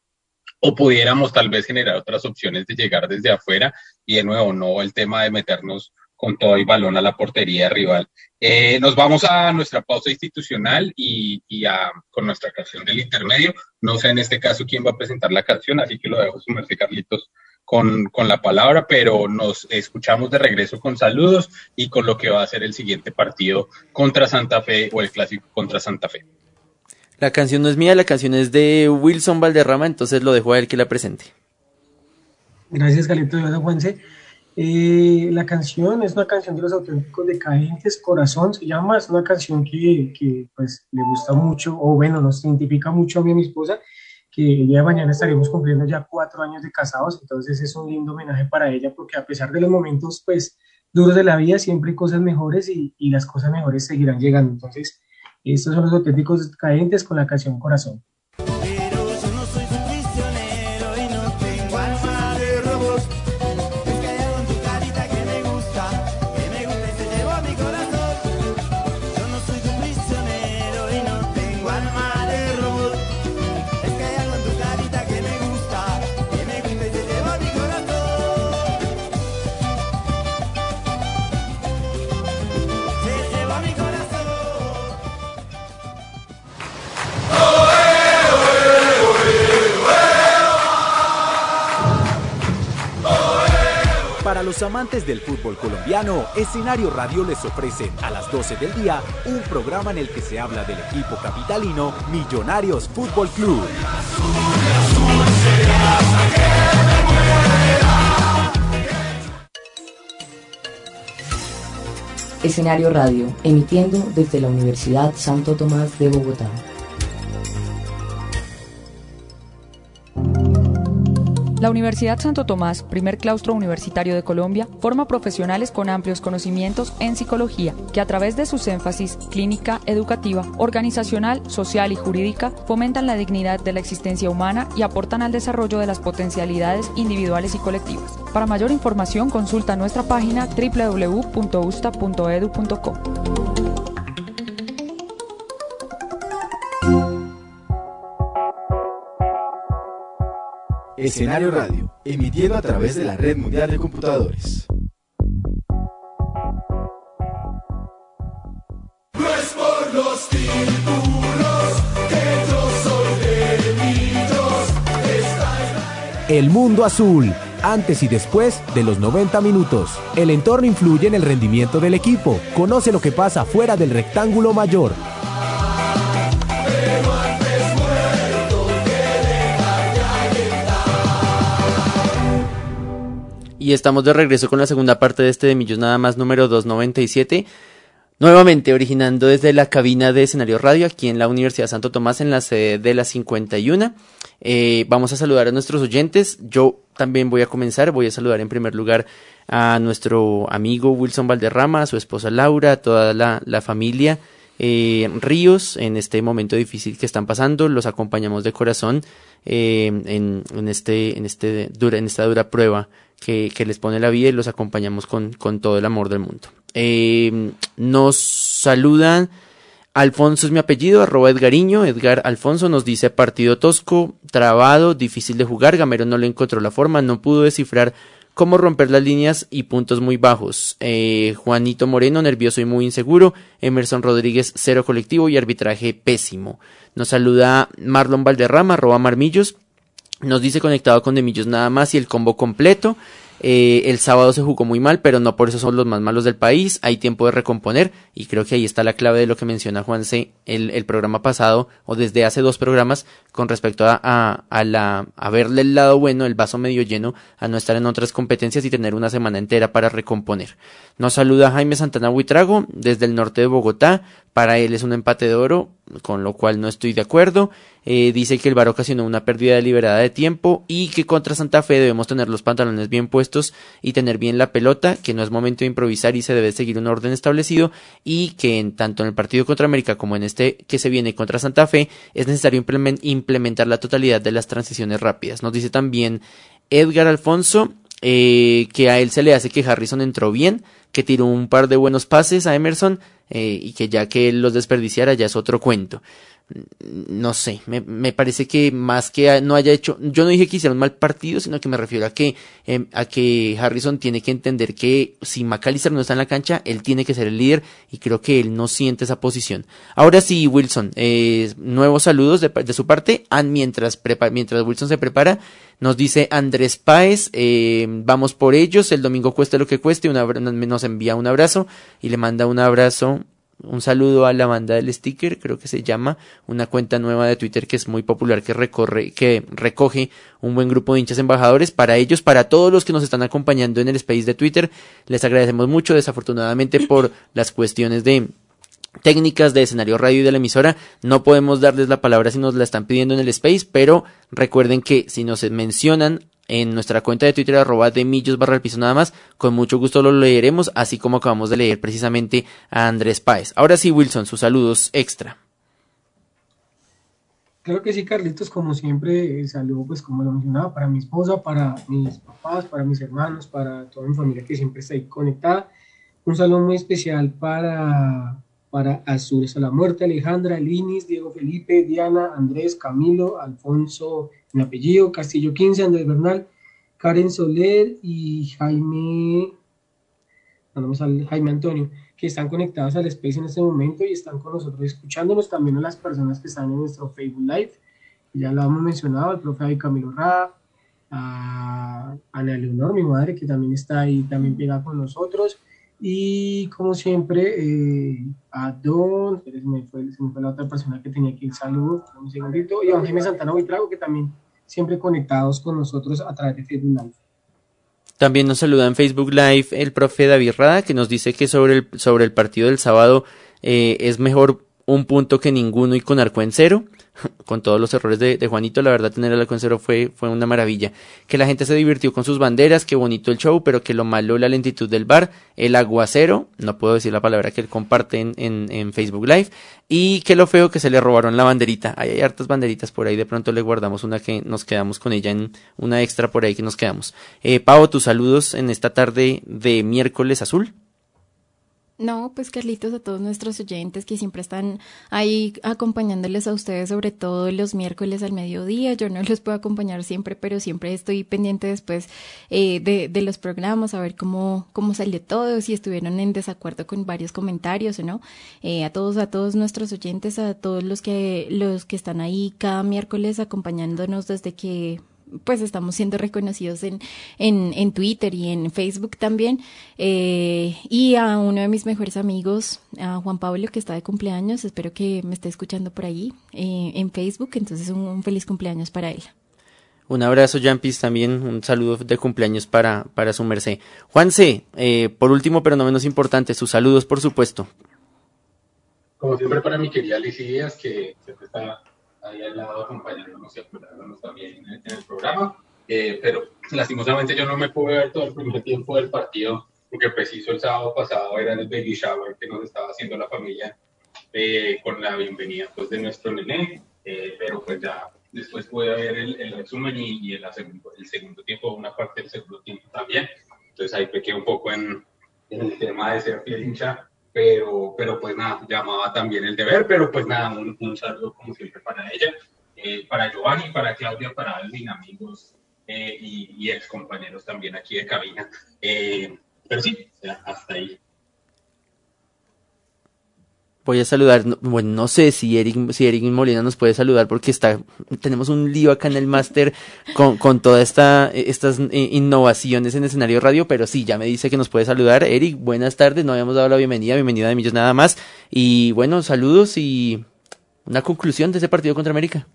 o pudiéramos tal vez generar otras opciones de llegar desde afuera. Y de nuevo no el tema de meternos con todo el balón a la portería rival. Eh, nos vamos a nuestra pausa institucional y, y a, con nuestra canción del intermedio. No sé en este caso quién va a presentar la canción, así que lo dejo sumerse Carlitos con, con la palabra, pero nos escuchamos de regreso con saludos y con lo que va a ser el siguiente partido contra Santa Fe o el clásico contra Santa Fe. La canción no es mía, la canción es de Wilson Valderrama, entonces lo dejo a él que la presente. Gracias, Carlitos. Gracias, Juanse. Eh, la canción es una canción de los auténticos decadentes, Corazón se llama, es una canción que, que, pues le gusta mucho, o bueno, nos identifica mucho a mí y a mi esposa, que el día de mañana estaremos cumpliendo ya cuatro años de casados, entonces es un lindo homenaje para ella, porque a pesar de los momentos pues duros de la vida, siempre hay cosas mejores y, y las cosas mejores seguirán llegando. Entonces, estos son los auténticos decadentes con la canción Corazón. Amantes del fútbol colombiano, Escenario Radio les ofrece a las 12 del día un programa en el que se habla del equipo capitalino Millonarios Fútbol Club. Escenario Radio, emitiendo desde la Universidad Santo Tomás de Bogotá. La Universidad Santo Tomás, primer claustro universitario de Colombia, forma profesionales con amplios conocimientos en psicología, que a través de sus énfasis clínica, educativa, organizacional, social y jurídica fomentan la dignidad de la existencia humana y aportan al desarrollo de las potencialidades individuales y colectivas. Para mayor información consulta nuestra página www.usta.edu.co. Escenario Radio, emitiendo a través de la Red Mundial de Computadores. No es por los títulos que yo soy de niños. El mundo azul, antes y después de los 90 minutos. El entorno influye en el rendimiento del equipo. Conoce lo que pasa fuera del rectángulo mayor. Y estamos de regreso con la segunda parte de este de Millos Nada más número 297. Nuevamente originando desde la cabina de escenario radio aquí en la Universidad Santo Tomás en la sede de la 51. Eh, vamos a saludar a nuestros oyentes. Yo también voy a comenzar. Voy a saludar en primer lugar a nuestro amigo Wilson Valderrama, a su esposa Laura, a toda la, la familia eh, Ríos en este momento difícil que están pasando. Los acompañamos de corazón eh, en, en, este, en, este dura, en esta dura prueba que, les pone la vida y los acompañamos con, con todo el amor del mundo. Eh, nos saludan. Alfonso es mi apellido, arroba Edgariño, Edgar Alfonso nos dice partido tosco, trabado, difícil de jugar, Gamero no le encontró la forma, no pudo descifrar cómo romper las líneas y puntos muy bajos. Eh, Juanito Moreno, nervioso y muy inseguro. Emerson Rodríguez, cero colectivo y arbitraje pésimo. Nos saluda Marlon Valderrama, arroba Marmillos. Nos dice conectado con Demillos nada más y el combo completo. Eh, el sábado se jugó muy mal, pero no por eso son los más malos del país. Hay tiempo de recomponer y creo que ahí está la clave de lo que menciona Juan C. El, el programa pasado o desde hace dos programas con respecto a, a, a, la, verle el lado bueno, el vaso medio lleno, a no estar en otras competencias y tener una semana entera para recomponer. Nos saluda Jaime Santana Huitrago desde el norte de Bogotá. Para él es un empate de oro, con lo cual no estoy de acuerdo. Eh, dice que el VAR ocasionó una pérdida deliberada de tiempo y que contra Santa Fe debemos tener los pantalones bien puestos y tener bien la pelota, que no es momento de improvisar y se debe seguir un orden establecido y que en tanto en el partido contra América como en este que se viene contra Santa Fe es necesario implementar la totalidad de las transiciones rápidas. Nos dice también Edgar Alfonso eh, que a él se le hace que Harrison entró bien, que tiró un par de buenos pases a Emerson eh, y que ya que él los desperdiciara ya es otro cuento. No sé, me, parece que más que no haya hecho, yo no dije que hiciera un mal partido, sino que me refiero a que, eh, a que Harrison tiene que entender que si McAllister no está en la cancha, él tiene que ser el líder y creo que él no siente esa posición. Ahora sí, Wilson, eh, nuevos saludos de, su parte, and mientras, mientras Wilson se prepara, nos dice Andrés Páez, eh, vamos por ellos, el domingo cueste lo que cueste, nos envía un abrazo y le manda un abrazo, un saludo a la banda del sticker, creo que se llama, una cuenta nueva de Twitter que es muy popular, que recorre, que recoge un buen grupo de hinchas embajadores. Para ellos, para todos los que nos están acompañando en el space de Twitter, les agradecemos mucho, desafortunadamente por las cuestiones de técnicas de escenario radio y de la emisora. No podemos darles la palabra si nos la están pidiendo en el space, pero recuerden que si nos mencionan en nuestra cuenta de Twitter arroba de millos barra el piso nada más, con mucho gusto lo leeremos, así como acabamos de leer precisamente a Andrés Páez. Ahora sí, Wilson, sus saludos extra. Claro que sí, Carlitos, como siempre, el saludo, pues como lo mencionaba, para mi esposa, para mis papás, para mis hermanos, para toda mi familia que siempre está ahí conectada. Un saludo muy especial para para Azures a la Muerte, Alejandra, Linis, Diego Felipe, Diana, Andrés, Camilo, Alfonso, apellido, Castillo 15, Andrés Bernal, Karen Soler y Jaime, vamos al Jaime Antonio, que están conectados al Space en este momento y están con nosotros escuchándonos, también a las personas que están en nuestro Facebook Live, ya lo hemos mencionado, el profe Camilo Ra, a Ana Leonor, mi madre, que también está ahí, también pegada con nosotros, y como siempre, eh, a Don, se me fue la otra persona que tenía aquí el saludo, un segundito, y a Jaime Santana Buitrago, que también siempre conectados con nosotros a través de Facebook Live. También nos saluda en Facebook Live el profe David Rada, que nos dice que sobre el, sobre el partido del sábado eh, es mejor un punto que ninguno y con arco en cero. con todos los errores de, de, Juanito, la verdad tener el cero fue, fue una maravilla. Que la gente se divirtió con sus banderas, qué bonito el show, pero que lo malo la lentitud del bar, el aguacero, no puedo decir la palabra que él comparte en, en, en Facebook Live, y que lo feo que se le robaron la banderita. Ahí hay hartas banderitas por ahí, de pronto le guardamos una que nos quedamos con ella en una extra por ahí que nos quedamos. Eh, Pau, tus saludos en esta tarde de miércoles azul. No, pues Carlitos, a todos nuestros oyentes que siempre están ahí acompañándoles a ustedes, sobre todo los miércoles al mediodía. Yo no los puedo acompañar siempre, pero siempre estoy pendiente después eh, de, de, los programas, a ver cómo, cómo salió todo, si estuvieron en desacuerdo con varios comentarios o no. Eh, a todos, a todos nuestros oyentes, a todos los que, los que están ahí cada miércoles acompañándonos desde que pues estamos siendo reconocidos en, en, en Twitter y en Facebook también. Eh, y a uno de mis mejores amigos, a Juan Pablo, que está de cumpleaños, espero que me esté escuchando por ahí eh, en Facebook, entonces un, un, feliz cumpleaños para él. Un abrazo, Jampis, también un saludo de cumpleaños para, para su merced. Juanse, eh, por último, pero no menos importante, sus saludos, por supuesto. Como siempre, para mi querida Liz Díaz, que siempre está ahí al lado acompañándonos y apoyándonos también en, en el programa. Eh, pero lastimosamente yo no me pude ver todo el primer tiempo del partido, porque preciso el sábado pasado era el baby shower que nos estaba haciendo la familia eh, con la bienvenida pues, de nuestro nené. Eh, pero pues ya después pude ver el, el resumen y, y el, segundo, el segundo tiempo, una parte del segundo tiempo también. Entonces ahí pequé un poco en, en el tema de ser fiel hincha, pero, pero pues nada, llamaba también el deber, pero pues nada, un, saludo como siempre para ella, eh, para Giovanni, para Claudia, para Alvin, amigos eh, y, y, ex compañeros también aquí de cabina. Eh, pero sí, hasta ahí. Voy a saludar, bueno, no sé si Eric, si Eric Molina nos puede saludar porque está, tenemos un lío acá en el máster con, con todas esta, estas innovaciones en escenario radio, pero sí, ya me dice que nos puede saludar. Eric, buenas tardes, no habíamos dado la bienvenida, bienvenida de Millos nada más. Y bueno, saludos y una conclusión de ese partido contra América.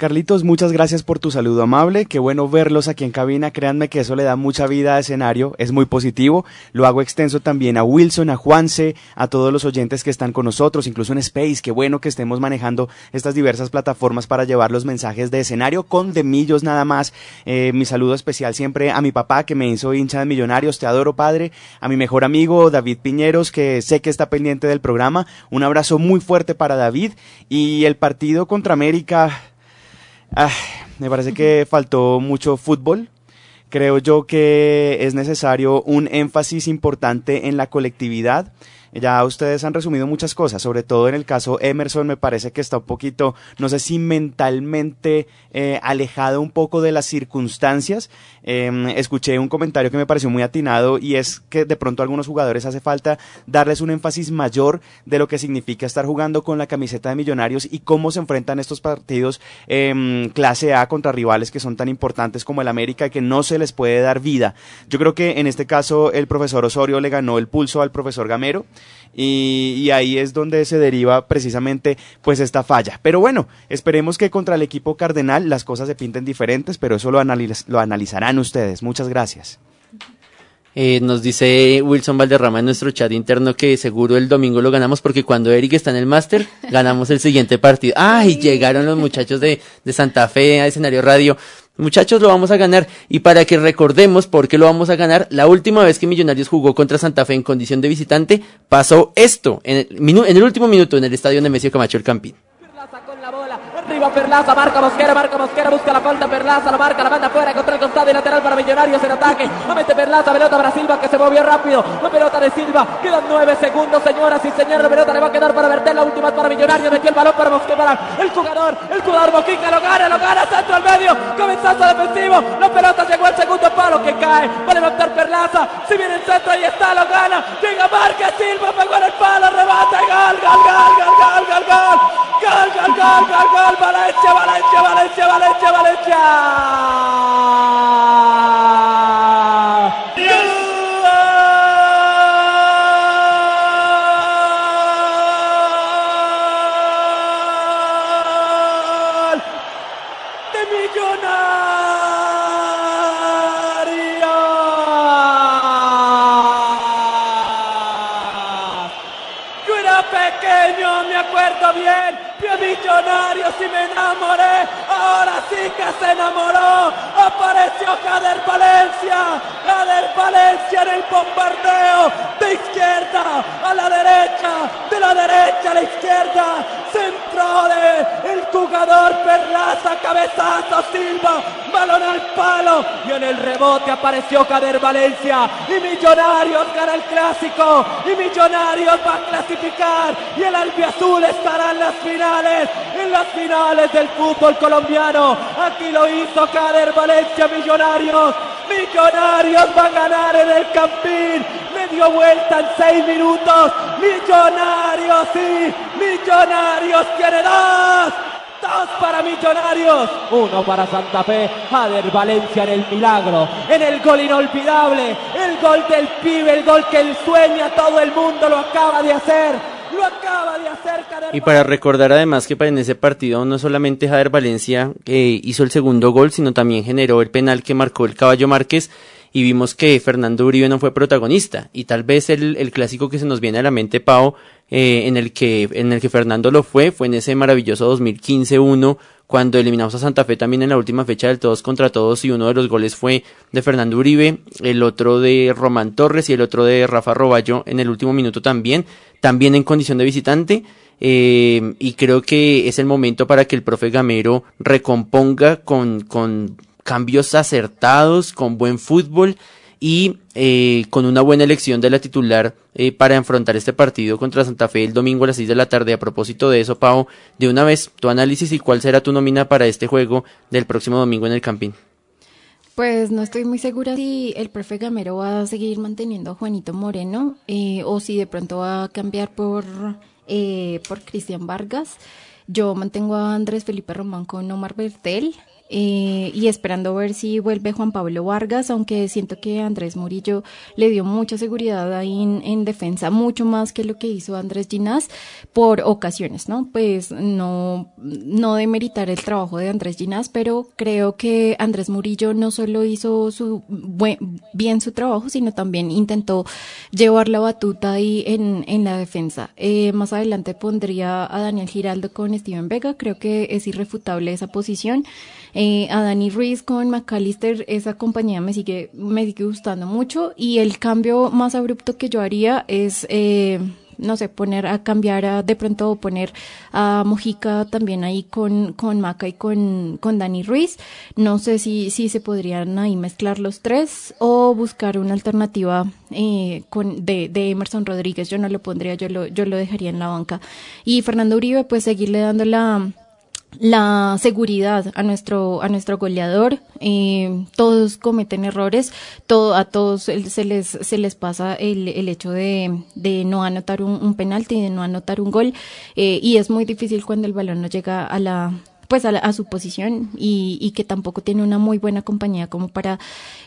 Carlitos, muchas gracias por tu saludo amable. Qué bueno verlos aquí en cabina. Créanme que eso le da mucha vida a escenario. Es muy positivo. Lo hago extenso también a Wilson, a Juanse, a todos los oyentes que están con nosotros, incluso en Space. Qué bueno que estemos manejando estas diversas plataformas para llevar los mensajes de escenario con demillos nada más. Eh, mi saludo especial siempre a mi papá que me hizo hincha de Millonarios. Te adoro, padre. A mi mejor amigo David Piñeros, que sé que está pendiente del programa. Un abrazo muy fuerte para David. Y el partido contra América Ah, me parece que faltó mucho fútbol. Creo yo que es necesario un énfasis importante en la colectividad. Ya ustedes han resumido muchas cosas, sobre todo en el caso Emerson me parece que está un poquito, no sé si mentalmente eh, alejado un poco de las circunstancias. Eh, escuché un comentario que me pareció muy atinado y es que de pronto a algunos jugadores hace falta darles un énfasis mayor de lo que significa estar jugando con la camiseta de millonarios y cómo se enfrentan estos partidos eh, clase A contra rivales que son tan importantes como el América y que no se les puede dar vida. Yo creo que en este caso el profesor Osorio le ganó el pulso al profesor Gamero. Y, y, ahí es donde se deriva precisamente pues esta falla. Pero bueno, esperemos que contra el equipo cardenal las cosas se pinten diferentes, pero eso lo, analiz lo analizarán ustedes. Muchas gracias. Eh, nos dice Wilson Valderrama en nuestro chat interno que seguro el domingo lo ganamos porque cuando Eric está en el máster, ganamos el siguiente partido. ¡Ay! Llegaron los muchachos de, de Santa Fe a escenario radio. Muchachos, lo vamos a ganar. Y para que recordemos por qué lo vamos a ganar, la última vez que Millonarios jugó contra Santa Fe en condición de visitante, pasó esto en el, en el último minuto en el estadio Nemesio Camacho el Campín. Arriba Perlaza, marca Mosquera, marca Mosquera, busca la falta Perlaza, la marca, la manda fuera contra el costado y lateral para Millonarios en ataque. No mete Perlaza, pelota para Silva que se movió rápido. La pelota de Silva, quedan nueve segundos, señoras y señores. La pelota le va a quedar para verter la última para Millonarios. Metió el balón para Mosquera, el jugador, el jugador Mojica lo gana, lo gana, centro al medio, cabezazo defensivo. La pelota llegó al segundo palo que cae. Va a levantar Perlaza, si viene el centro, ahí está, lo gana. Llega Márquez, Silva, pegó en el palo, rebate, gol, gol, gol, gol, gol, gol, gol. Gol, gol, gol, gol, gol, Valencia, Valencia, Valencia, Valencia, Valencia. De. Yo era pequeño, me acuerdo bien. Vio Millonarios y me enamoré. Ahora sí que se enamoró. Apareció Jader Valencia. Jader Valencia en el bombardeo. De izquierda a la derecha. De la derecha a la izquierda. Centro de el jugador Perlaza. Cabezazo Silva. Balón al palo. Y en el rebote apareció Jader Valencia. Y Millonarios gana el clásico. Y Millonarios va a clasificar. Y el albiazul estará en las finales las finales del fútbol colombiano. Aquí lo hizo Cader Valencia Millonarios. Millonarios va a ganar en el Campín. Le dio vuelta en seis minutos. Millonarios, sí. Millonarios tiene dos. Dos para Millonarios, uno para Santa Fe, Jader Valencia en el milagro, en el gol inolvidable, el gol del pibe, el gol que él sueña, todo el mundo lo acaba de hacer. Lo acaba de hacer Y para recordar además que en ese partido no solamente Jader Valencia eh, hizo el segundo gol, sino también generó el penal que marcó el Caballo Márquez y vimos que Fernando Uribe no fue protagonista. Y tal vez el, el clásico que se nos viene a la mente Pau eh, en el que en el que Fernando lo fue fue en ese maravilloso 2015-1 cuando eliminamos a Santa Fe también en la última fecha del todos contra todos y uno de los goles fue de Fernando Uribe, el otro de Román Torres y el otro de Rafa Roballo en el último minuto también, también en condición de visitante. Eh, y creo que es el momento para que el profe Gamero recomponga con, con cambios acertados, con buen fútbol y eh, con una buena elección de la titular eh, para enfrentar este partido contra Santa Fe el domingo a las 6 de la tarde. A propósito de eso, Pau, de una vez tu análisis y cuál será tu nómina para este juego del próximo domingo en el Campín. Pues no estoy muy segura si el profe Gamero va a seguir manteniendo a Juanito Moreno eh, o si de pronto va a cambiar por, eh, por Cristian Vargas. Yo mantengo a Andrés Felipe Román con Omar Bertel. Eh, y esperando ver si vuelve Juan Pablo Vargas, aunque siento que Andrés Murillo le dio mucha seguridad ahí en, en defensa, mucho más que lo que hizo Andrés Ginás por ocasiones, ¿no? Pues no, no demeritar el trabajo de Andrés Ginás, pero creo que Andrés Murillo no solo hizo su buen, bien su trabajo, sino también intentó llevar la batuta ahí en, en la defensa. Eh, más adelante pondría a Daniel Giraldo con Steven Vega, creo que es irrefutable esa posición. Eh, a Dani Ruiz con McAllister, esa compañía me sigue, me sigue gustando mucho y el cambio más abrupto que yo haría es, eh, no sé, poner a cambiar a, de pronto poner a Mojica también ahí con, con Maca y con, con Dani Ruiz. No sé si, si se podrían ahí mezclar los tres o buscar una alternativa eh, con, de, de Emerson Rodríguez. Yo no lo pondría, yo lo, yo lo dejaría en la banca. Y Fernando Uribe, pues seguirle dando la, la seguridad a nuestro a nuestro goleador. Eh, todos cometen errores. Todo a todos se les se les pasa el, el hecho de, de no anotar un, un penalti de no anotar un gol. Eh, y es muy difícil cuando el balón no llega a la pues a, la, a su posición y, que tampoco tiene una muy buena compañía como para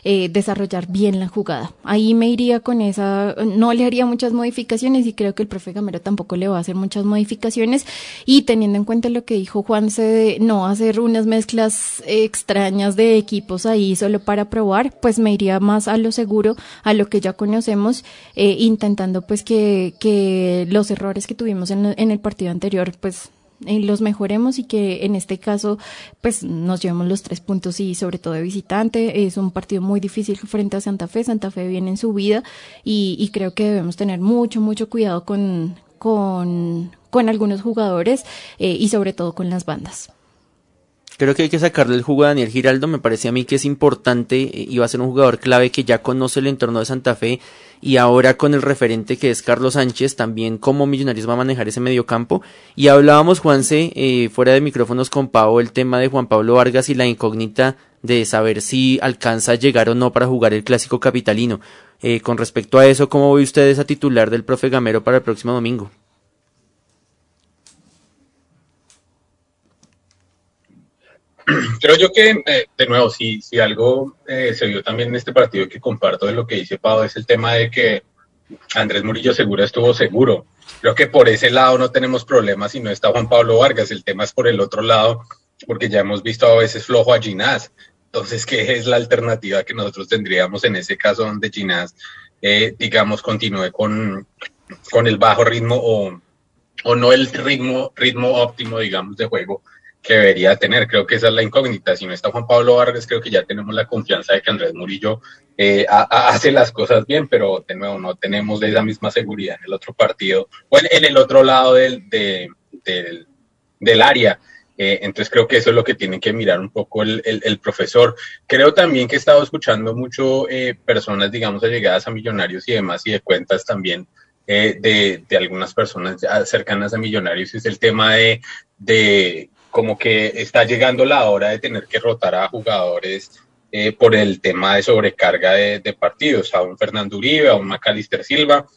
eh, desarrollar bien la jugada. Ahí me iría con esa, no le haría muchas modificaciones y creo que el profe Gamero tampoco le va a hacer muchas modificaciones y teniendo en cuenta lo que dijo Juanse de no hacer unas mezclas extrañas de equipos ahí solo para probar, pues me iría más a lo seguro, a lo que ya conocemos, eh, intentando pues que, los errores que tuvimos en el partido anterior pues los mejoremos y que en este caso pues nos llevemos los tres puntos y sobre todo de visitante. Es un partido muy difícil frente a Santa Fe. Santa Fe viene en su vida y, y creo que debemos tener mucho, mucho cuidado con, con, con algunos jugadores eh, y sobre todo con las bandas. Creo que hay que sacarle el jugo a Daniel Giraldo. Me parece a mí que es importante y va a ser un jugador clave que ya conoce el entorno de Santa Fe y ahora con el referente que es Carlos Sánchez, también cómo Millonarios va a manejar ese mediocampo. Y hablábamos, Juanse, eh, fuera de micrófonos con Pau, el tema de Juan Pablo Vargas y la incógnita de saber si alcanza a llegar o no para jugar el clásico capitalino. Eh, con respecto a eso, ¿cómo ve usted esa titular del profe Gamero para el próximo domingo? Creo yo que, eh, de nuevo, si, si algo eh, se vio también en este partido que comparto de lo que dice Pau, es el tema de que Andrés Murillo Segura estuvo seguro. Creo que por ese lado no tenemos problemas si no está Juan Pablo Vargas. El tema es por el otro lado, porque ya hemos visto a veces flojo a Ginás. Entonces, ¿qué es la alternativa que nosotros tendríamos en ese caso donde Ginás, eh, digamos, continúe con, con el bajo ritmo o, o no el ritmo, ritmo óptimo, digamos, de juego? Que debería tener. Creo que esa es la incógnita. Si no está Juan Pablo Vargas, creo que ya tenemos la confianza de que Andrés Murillo eh, hace las cosas bien, pero de nuevo no tenemos esa misma seguridad en el otro partido o en, el otro lado del, de, del, del área. Eh, entonces creo que eso es lo que tiene que mirar un poco el, el, profesor. Creo también que he estado escuchando mucho eh, personas, digamos, allegadas a millonarios y demás y de cuentas también eh, de, de algunas personas cercanas a millonarios. Es el tema de como que está llegando la hora de tener que rotar a jugadores eh, por el tema de sobrecarga de, partidos, a un Fernando Uribe, a un Macalister Silva,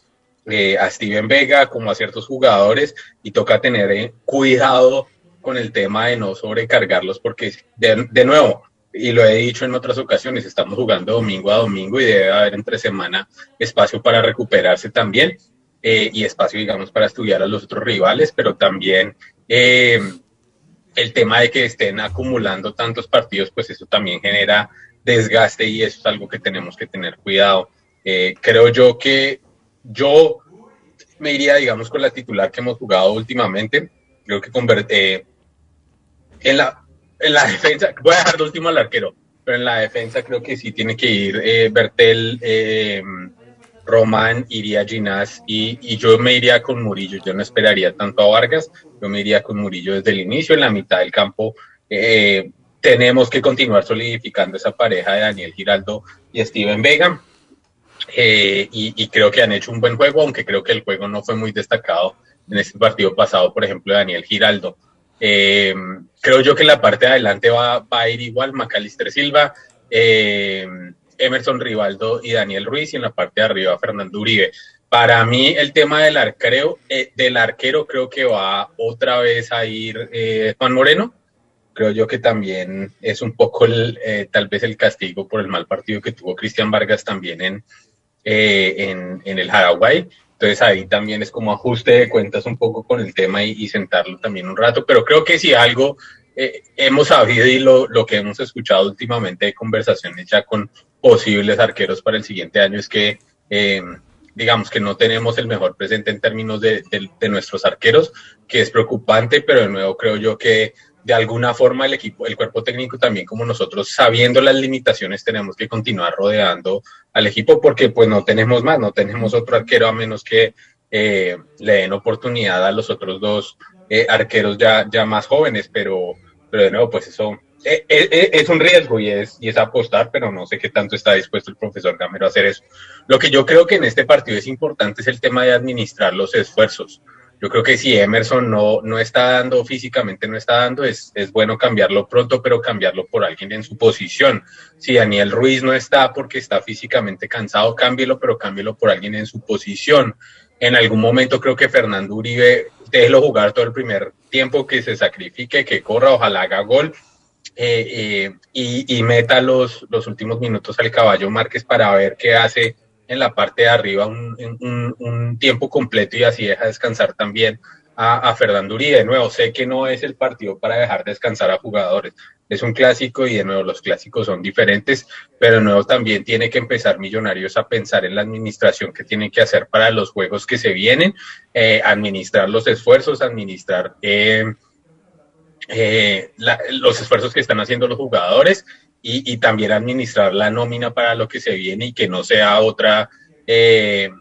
eh, a Steven Vega, como a ciertos jugadores, y toca tener eh, cuidado con el tema de no sobrecargarlos, porque de, de, nuevo, y lo he dicho en otras ocasiones, estamos jugando domingo a domingo y debe haber entre semana espacio para recuperarse también. eh, y espacio, digamos, para estudiar a los otros rivales, pero también eh, el tema de que estén acumulando tantos partidos, pues eso también genera desgaste y eso es algo que tenemos que tener cuidado. Eh, creo yo que yo me iría, digamos, con la titular que hemos jugado últimamente. Creo que converte en la, en la defensa, voy a dejar de último al arquero, pero en la defensa creo que sí tiene que ir eh, Bertel, eh, Román, iría Ginás y, y, yo me iría con Murillo. Yo no esperaría tanto a Vargas, yo me iría con Murillo desde el inicio, en la mitad del campo. Eh, tenemos que continuar solidificando esa pareja de Daniel Giraldo y Steven Vega. Eh, y, creo que han hecho un buen juego, aunque creo que el juego no fue muy destacado en este partido pasado, por ejemplo, de Daniel Giraldo. Eh, creo yo que la parte de adelante va, a ir igual Macalister Silva, Emerson Rivaldo y Daniel Ruiz, y en la parte de arriba Fernando Uribe. Para mí el tema del arquero, eh, del arquero creo que va otra vez a ir eh, Juan Moreno. Creo yo que también es un poco el, eh, tal vez el castigo por el mal partido que tuvo Cristian Vargas también en, en, en el Paraguay. Entonces ahí también es como ajuste de cuentas un poco con el tema y, y sentarlo también un rato. Pero creo que si algo eh, hemos sabido y lo, lo, que hemos escuchado últimamente de conversaciones ya con posibles arqueros para el siguiente año es que eh, digamos que no tenemos el mejor presente en términos de, de, nuestros arqueros, que es preocupante, pero de nuevo creo yo que de alguna forma el equipo, el cuerpo técnico también como nosotros, sabiendo las limitaciones, tenemos que continuar rodeando al equipo porque pues no tenemos más, no tenemos otro arquero a menos que eh, le den oportunidad a los otros dos eh, arqueros ya, ya más jóvenes, pero, pero de nuevo pues eso es, es, es, un riesgo y es, y es apostar, pero no sé qué tanto está dispuesto el profesor Gamero a hacer eso. Lo que yo creo que en este partido es importante es el tema de administrar los esfuerzos. Yo creo que si Emerson no, no está dando físicamente, no está dando, es, es bueno cambiarlo pronto, pero cambiarlo por alguien en su posición. Si Daniel Ruiz no está porque está físicamente cansado, cámbielo, pero cámbielo por alguien en su posición. En algún momento creo que Fernando Uribe, déjelo jugar todo el primer tiempo, que se sacrifique, que corra, ojalá haga gol eh, eh, y, y, meta los, los últimos minutos al caballo Márquez para ver qué hace en la parte de arriba un, un, un tiempo completo y así deja descansar también a, a. De nuevo, sé que no es el partido para dejar descansar a jugadores. Es un clásico y de nuevo los clásicos son diferentes, pero de nuevo también tiene que empezar Millonarios a pensar en la administración que tienen que hacer para los juegos que se vienen, eh, administrar los esfuerzos, administrar eh, eh, la, los esfuerzos que están haciendo los jugadores y, y, también administrar la nómina para lo que se viene y que no sea otra eh,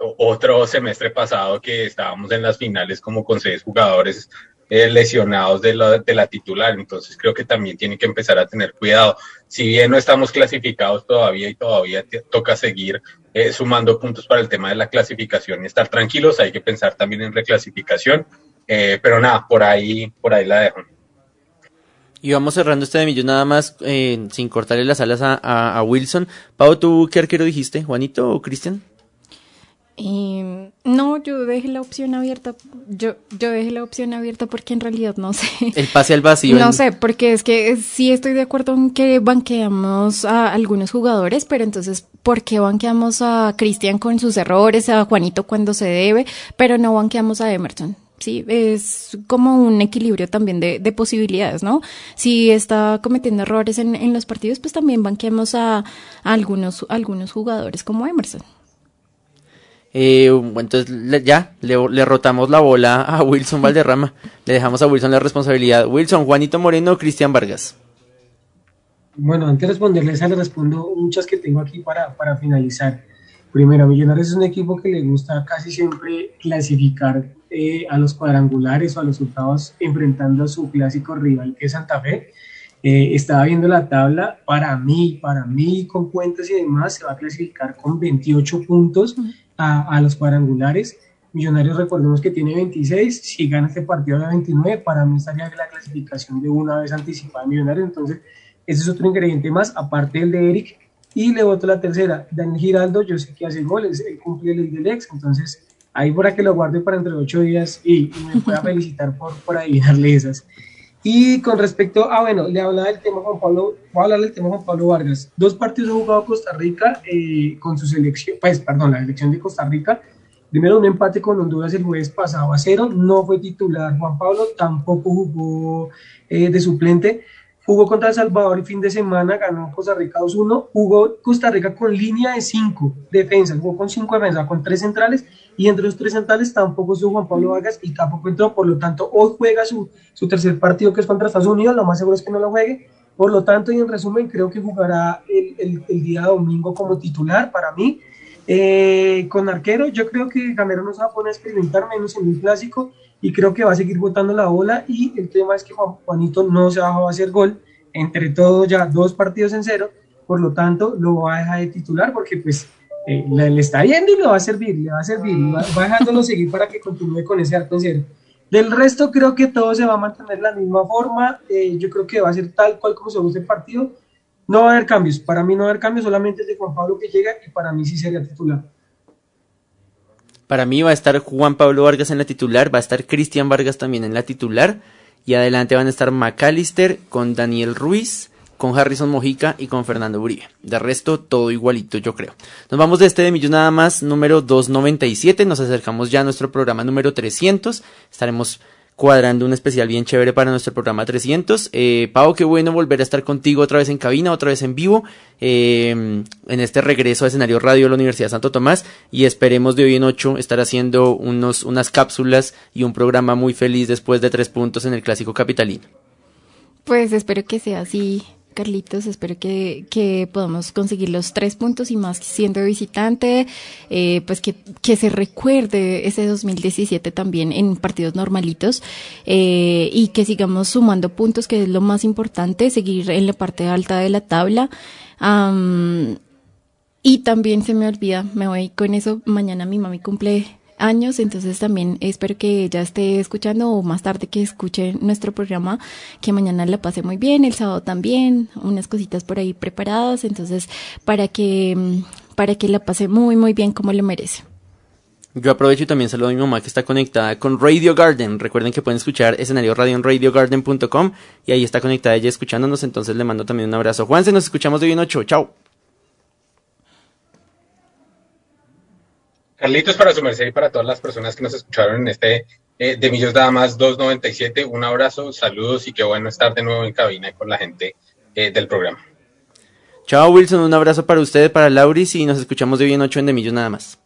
otro semestre pasado que estábamos en las finales como con seis jugadores eh, lesionados de la, de la titular. Entonces creo que también tiene que empezar a tener cuidado. Si bien no estamos clasificados todavía y todavía toca seguir eh, sumando puntos para el tema de la clasificación y estar tranquilos, hay que pensar también en reclasificación. Eh, pero nada, por ahí, por ahí la dejo. Y vamos cerrando este de millón nada más, sin cortarle las alas a, Wilson. Pau, ¿tú qué arquero dijiste? ¿Juanito o Cristian? Eh, no, yo dejé la opción abierta. Yo, yo dejé la opción abierta porque en realidad no sé. El pase al vacío. No en... sé, porque es que sí estoy de acuerdo en que banqueamos a algunos jugadores, pero entonces, ¿por qué banqueamos a Cristian con sus errores, a Juanito cuando se debe, pero no banqueamos a Emerson? Sí, es como un equilibrio también de, de, posibilidades, ¿no? Si está cometiendo errores en, en los partidos, pues también banquemos a, a, algunos, algunos jugadores como Emerson. Eh, entonces ya le, rotamos la bola a Wilson Valderrama. le dejamos a Wilson la responsabilidad. Wilson, Juanito Moreno, Cristian Vargas. Bueno, antes de responderles, le respondo muchas que tengo aquí para, para finalizar. Primero, Millonarios es un equipo que le gusta casi siempre clasificar eh, a los cuadrangulares o a los resultados enfrentando a su clásico rival que es Santa Fe. Eh, estaba viendo la tabla, para mí, para mí con cuentas y demás, se va a clasificar con 28 puntos a, a los cuadrangulares. Millonarios recordemos que tiene 26, si gana este partido de 29, para mí estaría la clasificación de una vez anticipada Millonarios, entonces ese es otro ingrediente más, aparte del de Eric, y le voto la tercera, Daniel Giraldo, yo sé que hace goles, él cumple el del ex, entonces ahí para que lo guarde para entre ocho días y, y me pueda felicitar por, por adivinarle esas. Y con respecto, ah, bueno, le hablaba del tema Juan Pablo, voy a hablar del tema Juan Pablo Vargas. Dos partidos ha jugado Costa Rica eh, con su selección, pues, perdón, la selección de Costa Rica, Primero un empate con Honduras el jueves pasado a cero, no fue titular Juan Pablo, tampoco jugó eh, de suplente, jugó contra El Salvador el fin de semana, ganó Costa Rica 2-1, jugó Costa Rica con línea de 5 defensas, jugó con 5 defensas, con 3 centrales, y entre los 3 centrales tampoco estuvo Juan Pablo Vargas y tampoco entró, por lo tanto hoy juega su, su tercer partido que es contra Estados Unidos, lo más seguro es que no lo juegue, por lo tanto y en resumen creo que jugará el, el, el día domingo como titular para mí, eh, con arquero, yo creo que Gamero no se va a poner a experimentar menos en un clásico y creo que va a seguir botando la bola. Y el tema es que Juanito no se va a hacer gol, entre todos ya dos partidos en cero, por lo tanto lo va a dejar de titular porque pues eh, le, le, está yendo y le va a servir, le va a servir, va, va dejándolo seguir para que continúe con ese arco en cero. Del resto creo que todo se va a mantener de la misma forma, eh, yo creo que va a ser tal cual como se gusta el partido, no va a haber cambios, para mí no va a haber cambios, solamente es de Juan Pablo que llega y para mí sí sería titular. Para mí va a estar Juan Pablo Vargas en la titular, va a estar Cristian Vargas también en la titular y adelante van a estar McAllister con Daniel Ruiz, con Harrison Mojica y con Fernando Uribe. De resto, todo igualito, yo creo. Nos vamos de este de Millos nada más, número 297. Nos acercamos ya a nuestro programa número 300. Estaremos cuadrando un especial bien chévere para nuestro programa 300. Eh, Pau, qué bueno volver a estar contigo otra vez en cabina, otra vez en vivo, eh, en este regreso a escenario radio de la Universidad de Santo Tomás y esperemos de hoy en ocho estar haciendo unos, unas cápsulas y un programa muy feliz después de tres puntos en el Clásico Capitalino. Pues espero que sea así. Carlitos, espero que, que podamos conseguir los tres puntos y más siendo visitante, eh, pues que, que se recuerde ese 2017 también en partidos normalitos eh, y que sigamos sumando puntos, que es lo más importante, seguir en la parte alta de la tabla. Um, y también se me olvida, me voy con eso, mañana mi mami cumple años, entonces también espero que ella esté escuchando o más tarde que escuche nuestro programa, que mañana la pase muy bien, el sábado también, unas cositas por ahí preparadas, entonces para que para que la pase muy muy bien como lo merece. Yo aprovecho y también saludo a mi mamá que está conectada con Radio Garden. Recuerden que pueden escuchar escenario radio en radiogarden.com y ahí está conectada ella escuchándonos, entonces le mando también un abrazo. Juanse, nos escuchamos de hoy en ocho. Chao. Carlitos, para su merced y para todas las personas que nos escucharon en este eh, de Millos Nada Más 297, un abrazo, saludos y qué bueno estar de nuevo en cabina con la gente eh, del programa. Chao Wilson, un abrazo para ustedes, para Lauris y nos escuchamos de hoy en 8 en De Millos Nada Más.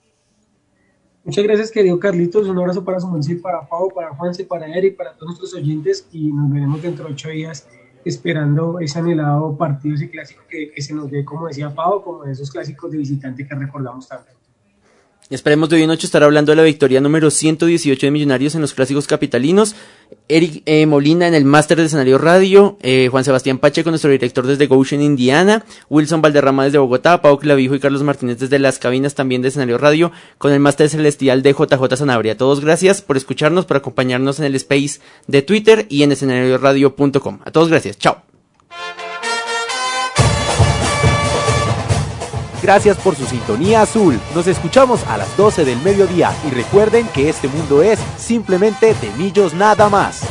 Muchas gracias, querido Carlitos. Un abrazo para su merced, para Pau, para Juanse, para Eric, para todos nuestros oyentes y nos veremos dentro de ocho días esperando ese anhelado partido, ese clásico que, que se nos dé, como decía Pau, como esos clásicos de visitante que recordamos tanto. Esperemos de hoy en noche estar hablando de la victoria número 118 de Millonarios en los clásicos capitalinos. Eric eh, Molina en el máster de escenario radio. Eh, Juan Sebastián Pacheco, nuestro director desde Goshen, Indiana. Wilson Valderrama desde Bogotá. Pau Clavijo y Carlos Martínez desde las cabinas también de escenario radio. Con el máster celestial de JJ Sanabria. Todos gracias por escucharnos, por acompañarnos en el space de Twitter y en escenarioradio.com. A todos gracias. Chao. Gracias por su sintonía azul. Nos escuchamos a las 12 del mediodía y recuerden que este mundo es simplemente de millos nada más.